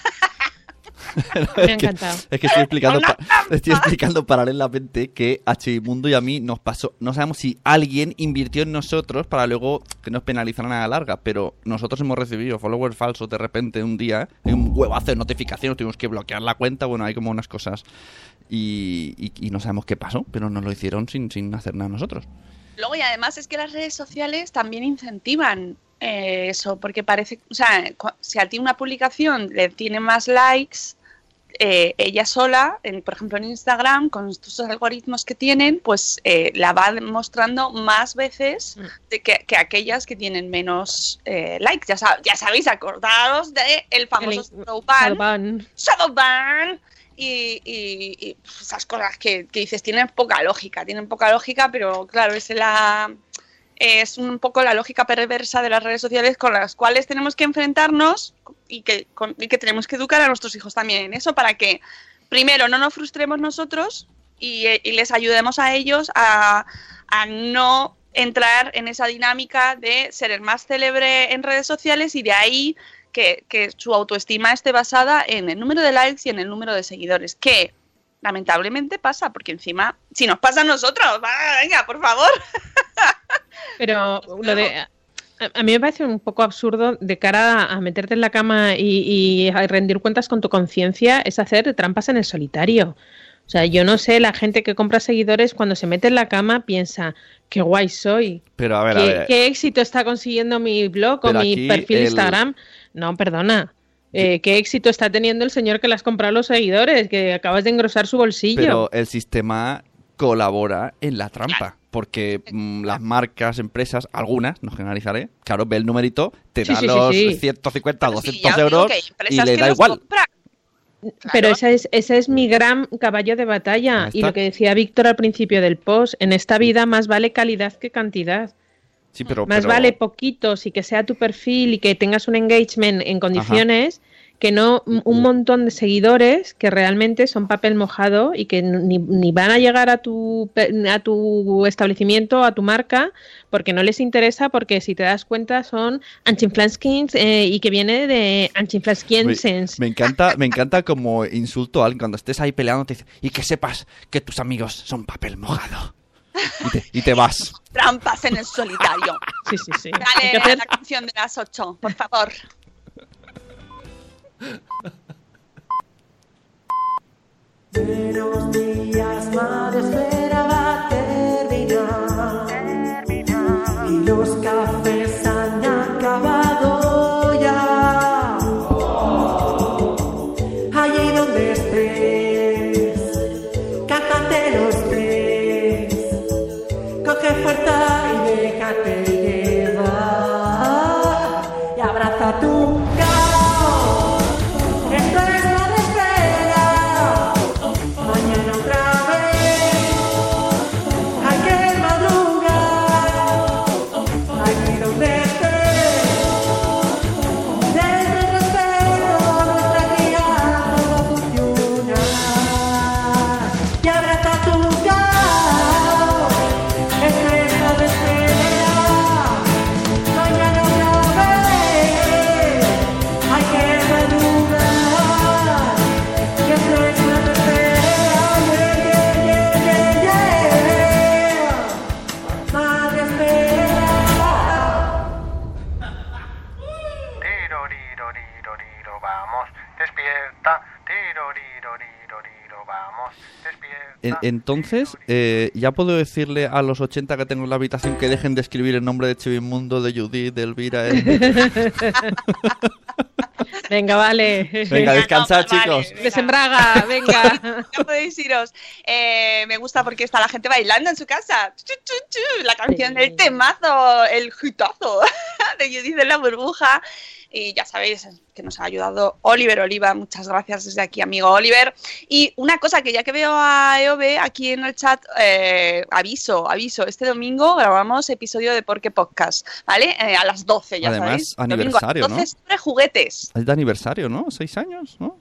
Me ha es, que, encantado. es que estoy explicando, pa- estoy explicando paralelamente que H Mundo y a mí nos pasó. No sabemos si alguien invirtió en nosotros para luego que nos penalizaran a la larga, pero nosotros hemos recibido followers falsos de repente un día, y un huevazo de notificaciones, tuvimos que bloquear la cuenta. Bueno, hay como unas cosas. Y, y- y no sabemos qué pasó, pero nos lo hicieron sin, sin hacer nada nosotros. Luego, y además es que las redes sociales también incentivan eh, eso, porque parece, o sea, si a ti una publicación le tiene más likes, eh, ella sola, en- por ejemplo en Instagram, con estos algoritmos que tienen, pues eh, la va mostrando más veces de que, que aquellas que tienen menos eh, likes. Ya, sab- ya sabéis, acordaros de el famoso Shadowban. Shadowban y, y- y, pf, esas cosas que, que dices tienen poca lógica, tienen poca lógica, pero claro, es la es un poco la lógica perversa de las redes sociales con las cuales tenemos que enfrentarnos y que, con- y que tenemos que educar a nuestros hijos también en eso para que primero no nos frustremos nosotros y, eh, y les ayudemos a ellos a, a no entrar en esa dinámica de ser el más célebre en redes sociales y de ahí que, que su autoestima esté basada en el número de likes y en el número de seguidores, que lamentablemente pasa, porque encima, si nos pasa a nosotros, va, venga, por favor. Pero lo de. A, a mí me parece un poco absurdo de cara a meterte en la cama y, y a rendir cuentas con tu conciencia es hacer trampas en el solitario. O sea, yo no sé, la gente que compra seguidores cuando se mete en la cama piensa, qué guay soy, Pero a ver, a qué, ver. qué éxito está consiguiendo mi blog o Pero mi perfil el- Instagram. No, perdona. Eh, ¿Qué éxito está teniendo el señor que le has comprado los seguidores? Que acabas de engrosar su bolsillo. Pero el sistema colabora en la trampa. Porque mm, las marcas, empresas, algunas, no generalizaré, claro, ve el numerito, te Sí, da sí, sí, los sí. 150, Pero sí, 200 ya os digo euros y le da igual. compran. Pero Claro. ese es, ese es mi gran caballo de batalla. Y lo que decía Víctor al principio del post, en esta vida más vale calidad que cantidad. Sí, pero, Más pero- vale poquitos y que sea tu perfil y que tengas un engagement en condiciones que no un montón de seguidores que realmente son papel mojado y que ni, ni van a llegar a tu, a tu establecimiento, a tu marca, porque no les interesa, porque si te das cuenta son Anchinflanskins eh, y que viene de Me, Anchinflanskiensens. me encanta, me encanta como insulto a alguien cuando estés ahí peleando, te dice, y que sepas que tus amigos son papel mojado. Y te, y te vas. Trampas en el solitario. Sí, sí, sí. Dale que hacer- la canción de las 8, por favor. Buenos días, madre, espera va a terminar. Y los cafés han acabado entonces, eh, ya puedo decirle a los 80 que tengo en la habitación que dejen de escribir el nombre de Chivimundo, de Judith, de Elvira. eh. Venga, vale. Venga, descansad, Vale, chicos. venga. Desembraga, venga. Ya podéis iros. Eh, me gusta porque está la gente bailando en su casa. Chu, chu, chu, La canción del temazo, el hitazo de Judith de la burbuja. Y ya sabéis que nos ha ayudado Oliver Oliva. Muchas gracias desde aquí, amigo Oliver. Y una cosa que ya que veo a EOB aquí en el chat, eh, aviso, aviso. Este domingo grabamos episodio de Porque Podcast, ¿vale? Eh, a las 12, ya Además, sabéis. Domingo a las aniversario, ¿no? 12 sobre juguetes. Es de aniversario, ¿no? ¿Seis años? ¿No?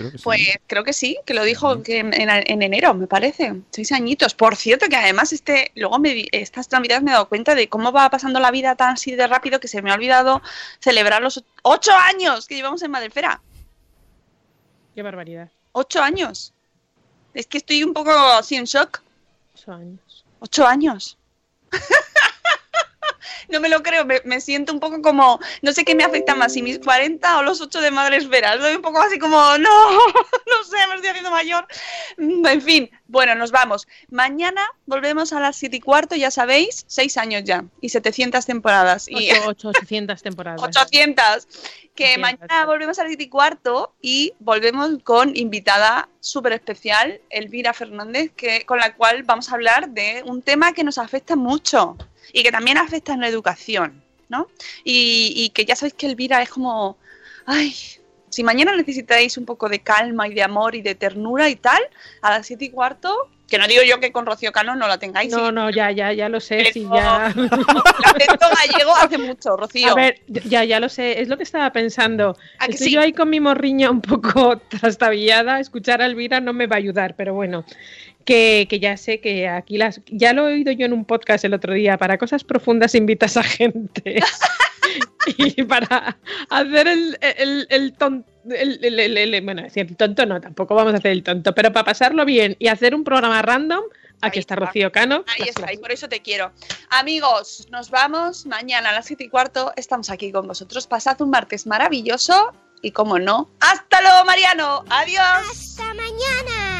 Creo que sí. Pues creo que sí, que lo dijo que en, en- en enero, me parece. Seis añitos. Por cierto, que además este, luego me, estas navidades me he dado cuenta de cómo va pasando la vida tan así de rápido que se me ha olvidado celebrar los ocho años que llevamos en Madrefera. Qué barbaridad. Ocho años. Es que estoy un poco así en shock. Ocho años. Ocho años. No me lo creo, me, me siento un poco como, no sé qué me afecta más, si mis 40 o los 8 de Madres Veras. Estoy un poco así como, no, no sé, me estoy haciendo mayor. Mm, En fin, bueno, nos vamos. Mañana volvemos a las 7 y cuarto, ya sabéis, 6 años ya y 700 temporadas. Y Ocho, ocho, 800 temporadas. 800. Que 800, mañana volvemos a las 7 y cuarto y volvemos con invitada súper especial, Elvira Fernández, que, con la cual vamos a hablar de un tema que nos afecta mucho y que también afecta en la educación, ¿no? Y, y que ya sabéis que Elvira es como, ay, si mañana necesitáis un poco de calma y de amor y de ternura y tal, a las 7 y cuarto, que no digo yo que con Rocío Cano no la tengáis. No, sí, no, ya, ya, ya lo sé. Pero- Sí, ya. El acento gallego hace mucho, Rocío. A ver, ya, ya lo sé, es lo que estaba pensando. ¿A que Estoy sí? yo ahí con mi morriña un poco trastabillada, escuchar a Elvira no me va a ayudar, pero bueno, que, que ya sé que aquí las... Ya lo he oído yo en un podcast el otro día, para cosas profundas invitas a gente. y para hacer el, el, el tonto... El, el- el- el- bueno, decir, el tonto no, tampoco vamos a hacer el tonto, pero para pasarlo bien y hacer un programa random, aquí Ahí está está. Rocío Cano. Ahí está, y por eso te quiero. Amigos, nos vamos mañana a las 7 y cuarto. Estamos aquí con vosotros. Pasad un martes maravilloso y, como no, ¡hasta luego, Mariano! ¡Adiós! ¡Hasta mañana!